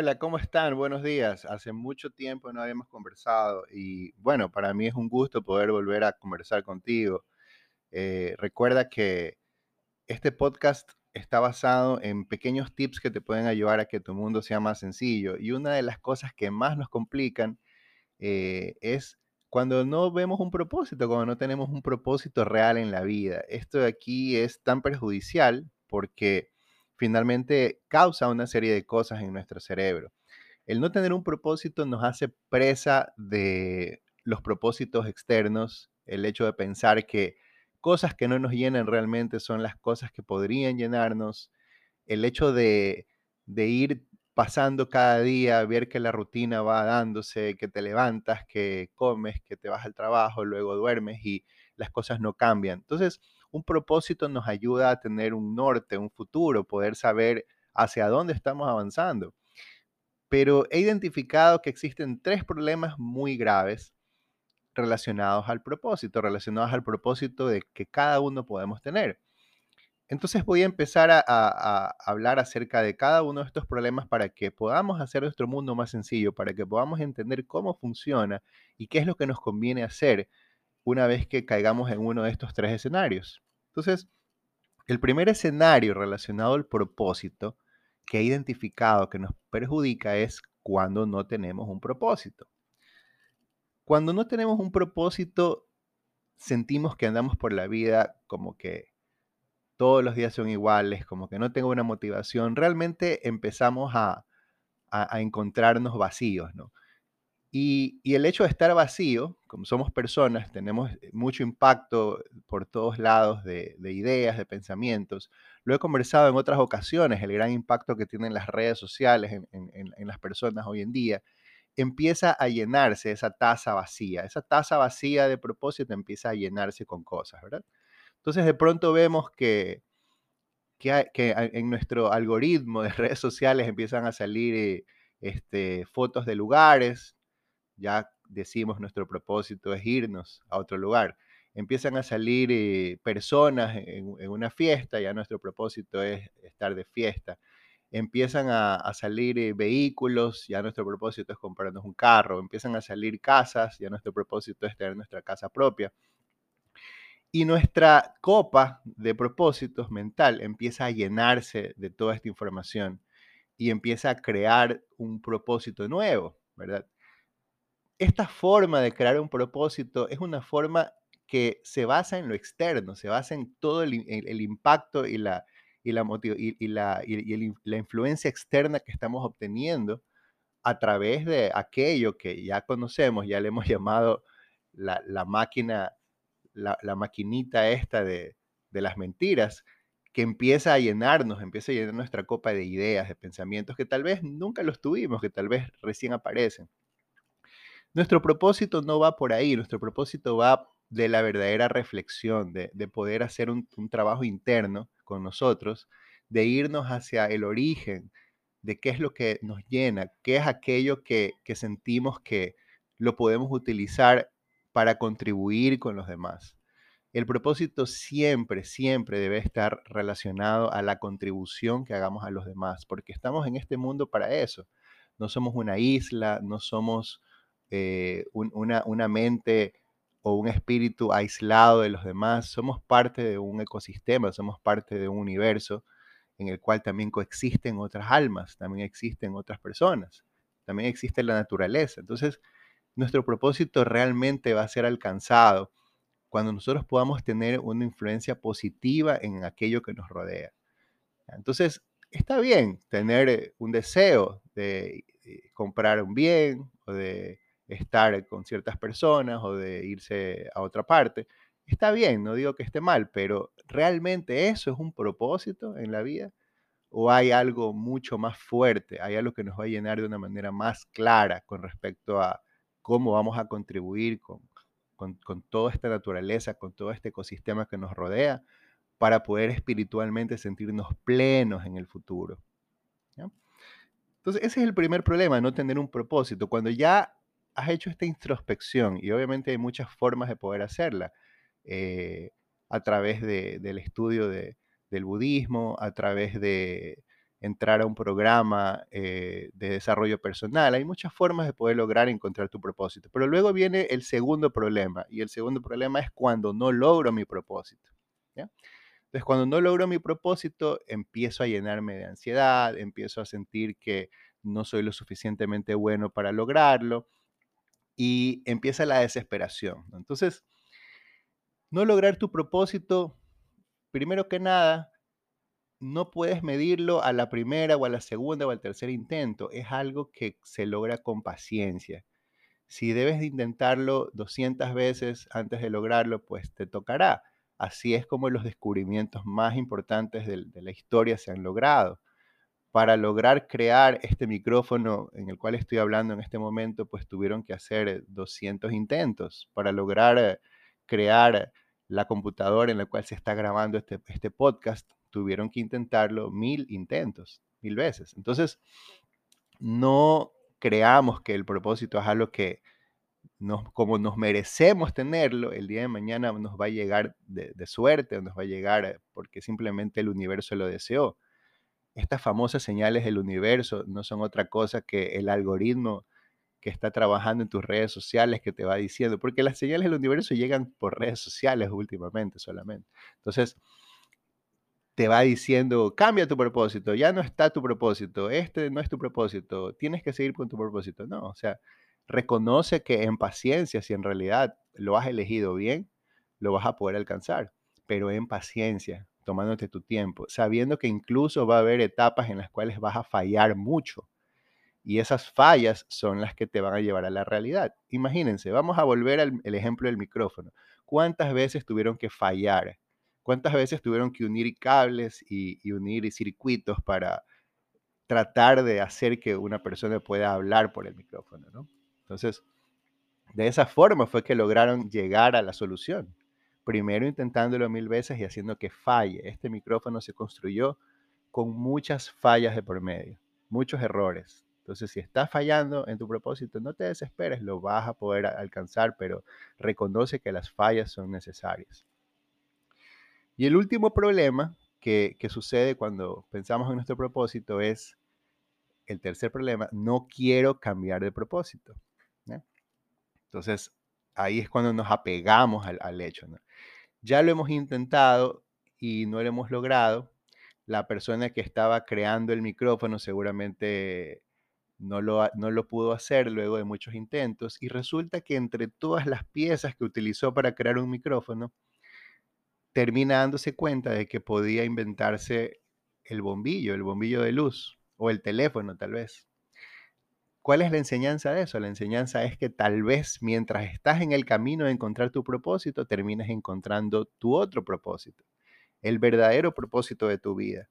Hola, ¿cómo están? Buenos días. Hace mucho tiempo no habíamos conversado y bueno, para mí es un gusto poder volver a conversar contigo. Eh, recuerda que este podcast está basado en pequeños tips que te pueden ayudar a que tu mundo sea más sencillo y una de las cosas que más nos complican eh, es cuando no vemos un propósito, cuando no tenemos un propósito real en la vida. Esto de aquí es tan perjudicial porque finalmente causa una serie de cosas en nuestro cerebro. El no tener un propósito nos hace presa de los propósitos externos, el hecho de pensar que cosas que no nos llenan realmente son las cosas que podrían llenarnos, el hecho de, de ir pasando cada día, ver que la rutina va dándose, que te levantas, que comes, que te vas al trabajo, luego duermes y las cosas no cambian. Entonces, un propósito nos ayuda a tener un norte, un futuro, poder saber hacia dónde estamos avanzando. Pero he identificado que existen tres problemas muy graves relacionados al propósito, relacionados al propósito de que cada uno podemos tener. Entonces voy a empezar a, a, hablar acerca de cada uno de estos problemas para que podamos hacer nuestro mundo más sencillo, para que podamos entender cómo funciona y qué es lo que nos conviene hacer una vez que caigamos en uno de estos tres escenarios. Entonces, el primer escenario relacionado al propósito que he identificado que nos perjudica es cuando no tenemos un propósito. Cuando no tenemos un propósito, sentimos que andamos por la vida como que todos los días son iguales, como que no tengo una motivación. Realmente empezamos a, a, a encontrarnos vacíos, ¿no? Y, el hecho de estar vacío, como somos personas, tenemos mucho impacto por todos lados de, ideas, de pensamientos. Lo he conversado en otras ocasiones, el gran impacto que tienen las redes sociales en, las personas hoy en día. Empieza a llenarse esa taza vacía, esa taza vacía de propósito empieza a llenarse con cosas, ¿verdad? Entonces de pronto vemos que, que, en nuestro algoritmo de redes sociales empiezan a salir eh, este, fotos de lugares, ya decimos nuestro propósito es irnos a otro lugar. Empiezan a salir eh, personas en, una fiesta, ya nuestro propósito es estar de fiesta. Empiezan a, salir eh, vehículos, ya nuestro propósito es comprarnos un carro. Empiezan a salir casas, ya nuestro propósito es tener nuestra casa propia. Y nuestra copa de propósitos mental empieza a llenarse de toda esta información y empieza a crear un propósito nuevo, ¿verdad? Esta forma de crear un propósito es una forma que se basa en lo externo, se basa en todo el, impacto y la, y, la, y, la, la influencia externa que estamos obteniendo a través de aquello que ya conocemos, ya le hemos llamado la, máquina, la, maquinita esta de, de las mentiras, que empieza a llenarnos, empieza a llenar nuestra copa de ideas, de pensamientos que tal vez nunca los tuvimos, que tal vez recién aparecen. Nuestro propósito no va por ahí, nuestro propósito va de la verdadera reflexión, de, poder hacer un, trabajo interno con nosotros, de irnos hacia el origen de qué es lo que nos llena, qué es aquello que, que sentimos que lo podemos utilizar para contribuir con los demás. El propósito siempre, siempre debe estar relacionado a la contribución que hagamos a los demás, porque estamos en este mundo para eso. No somos una isla, no somos eh, una, mente o un espíritu aislado de los demás, somos parte de un ecosistema, somos parte de un universo en el cual también coexisten otras almas, también existen otras personas, también existe la naturaleza. Entonces, nuestro propósito realmente va a ser alcanzado cuando nosotros podamos tener una influencia positiva en aquello que nos rodea. Entonces, está bien tener un deseo de eh, comprar un bien o de estar con ciertas personas o de irse a otra parte. Está bien, no digo que esté mal, pero ¿realmente eso es un propósito en la vida? ¿O hay algo mucho más fuerte? ¿Hay algo que nos va a llenar de una manera más clara con respecto a cómo vamos a contribuir con, con, toda esta naturaleza, con todo este ecosistema que nos rodea, para poder espiritualmente sentirnos plenos en el futuro? Entonces, ese es el primer problema, no tener un propósito. Cuando ya has hecho esta introspección y obviamente hay muchas formas de poder hacerla eh, a través del estudio del budismo, a través de entrar a un programa eh, de desarrollo personal. Hay muchas formas de poder lograr encontrar tu propósito. Pero luego viene el segundo problema. Y el segundo problema es cuando no logro mi propósito. Entonces, cuando no logro mi propósito, empiezo a llenarme de ansiedad, empiezo a sentir que no soy lo suficientemente bueno para lograrlo y empieza la desesperación. Entonces, no lograr tu propósito, primero que nada, no puedes medirlo a la primera o a la segunda o al tercer intento. Es algo que se logra con paciencia. Si debes de intentarlo 200 veces antes de lograrlo, pues te tocará. Así es como los descubrimientos más importantes de, de la historia se han logrado. Para lograr crear este micrófono en el cual estoy hablando en este momento, pues tuvieron que hacer 200 intentos. Para lograr eh, crear la computadora en la cual se está grabando este, este podcast, tuvieron que intentarlo mil intentos, mil veces. Entonces, no creamos que el propósito es algo que nos, como nos merecemos tenerlo, el día de mañana nos va a llegar de, de suerte, nos va a llegar porque simplemente el universo lo deseó. Estas famosas señales del universo no son otra cosa que el algoritmo que está trabajando en tus redes sociales que te va diciendo, porque las señales del universo llegan por redes sociales últimamente solamente. Entonces, te va diciendo, cambia tu propósito, ya no está tu propósito, este no es tu propósito, tienes que seguir con tu propósito. No, o sea, reconoce que en paciencia, si en realidad lo has elegido bien, lo vas a poder alcanzar, pero en paciencia, tomándote tu tiempo, sabiendo que incluso va a haber etapas en las cuales vas a fallar mucho. Y esas fallas son las que te van a llevar a la realidad. Imagínense, vamos a volver al ejemplo del micrófono. ¿Cuántas veces tuvieron que fallar ¿Cuántas veces tuvieron que unir cables y, unir circuitos para tratar de hacer que una persona pueda hablar por el micrófono? ¿no? Entonces, de esa forma fue que lograron llegar a la solución. Primero intentándolo mil veces y haciendo que falle. Este micrófono se construyó con muchas fallas de por medio, muchos errores. Entonces, si estás fallando en tu propósito, no te desesperes, lo vas a poder alcanzar, pero reconoce que las fallas son necesarias. Y el último problema que, sucede cuando pensamos en nuestro propósito es, el tercer problema, no quiero cambiar de propósito. Entonces, ahí es cuando nos apegamos al, hecho. Ya lo hemos intentado y no lo hemos logrado. La persona que estaba creando el micrófono seguramente no lo, no lo pudo hacer luego de muchos intentos y resulta que entre todas las piezas que utilizó para crear un micrófono, termina dándose cuenta de que podía inventarse el bombillo, el bombillo de luz o el teléfono tal vez. ¿Cuál es la enseñanza de eso? La enseñanza es que tal vez mientras estás en el camino de encontrar tu propósito, termines encontrando tu otro propósito, el verdadero propósito de tu vida.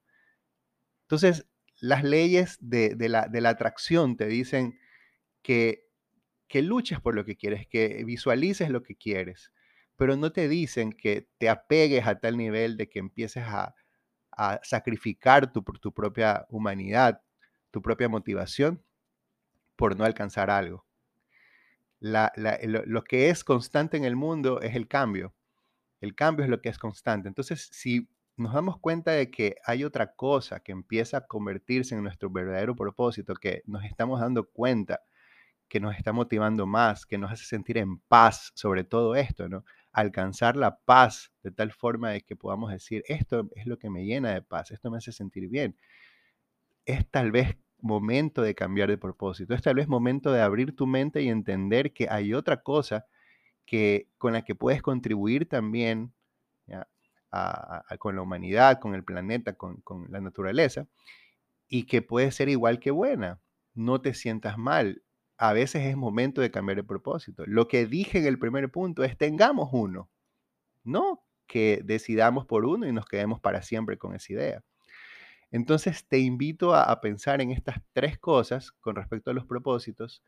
Entonces, las leyes de, la, atracción te dicen que, que luches por lo que quieres, que visualices lo que quieres, pero no te dicen que te apegues a tal nivel de que empieces a, sacrificar tu, tu propia humanidad, tu propia motivación por no alcanzar algo. lo, que es constante en el mundo es el cambio. El cambio es lo que es constante. Entonces, si nos damos cuenta de que hay otra cosa que empieza a convertirse en nuestro verdadero propósito, que nos estamos dando cuenta que nos está motivando más, que nos hace sentir en paz sobre todo esto, ¿no? alcanzar la paz de tal forma de que podamos decir, esto es lo que me llena de paz, esto me hace sentir bien. Es tal vez momento de cambiar de propósito, es tal vez momento de abrir tu mente y entender que hay otra cosa que, con la que puedes contribuir también con la humanidad, con el planeta, con, con la naturaleza, y que puede ser igual que buena. No te sientas mal, a veces es momento de cambiar el propósito. Lo que dije en el primer punto es tengamos uno, no que decidamos por uno y nos quedemos para siempre con esa idea. Entonces te invito a, pensar en estas tres cosas con respecto a los propósitos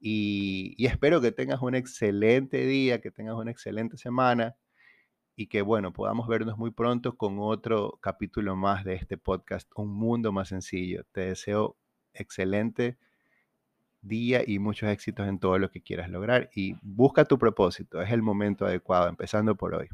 y, y, espero que tengas un excelente día, que tengas una excelente semana y que bueno, podamos vernos muy pronto con otro capítulo más de este podcast, Un Mundo Más Sencillo. Te deseo excelente día y muchos éxitos en todo lo que quieras lograr y busca tu propósito, es el momento adecuado, empezando por hoy.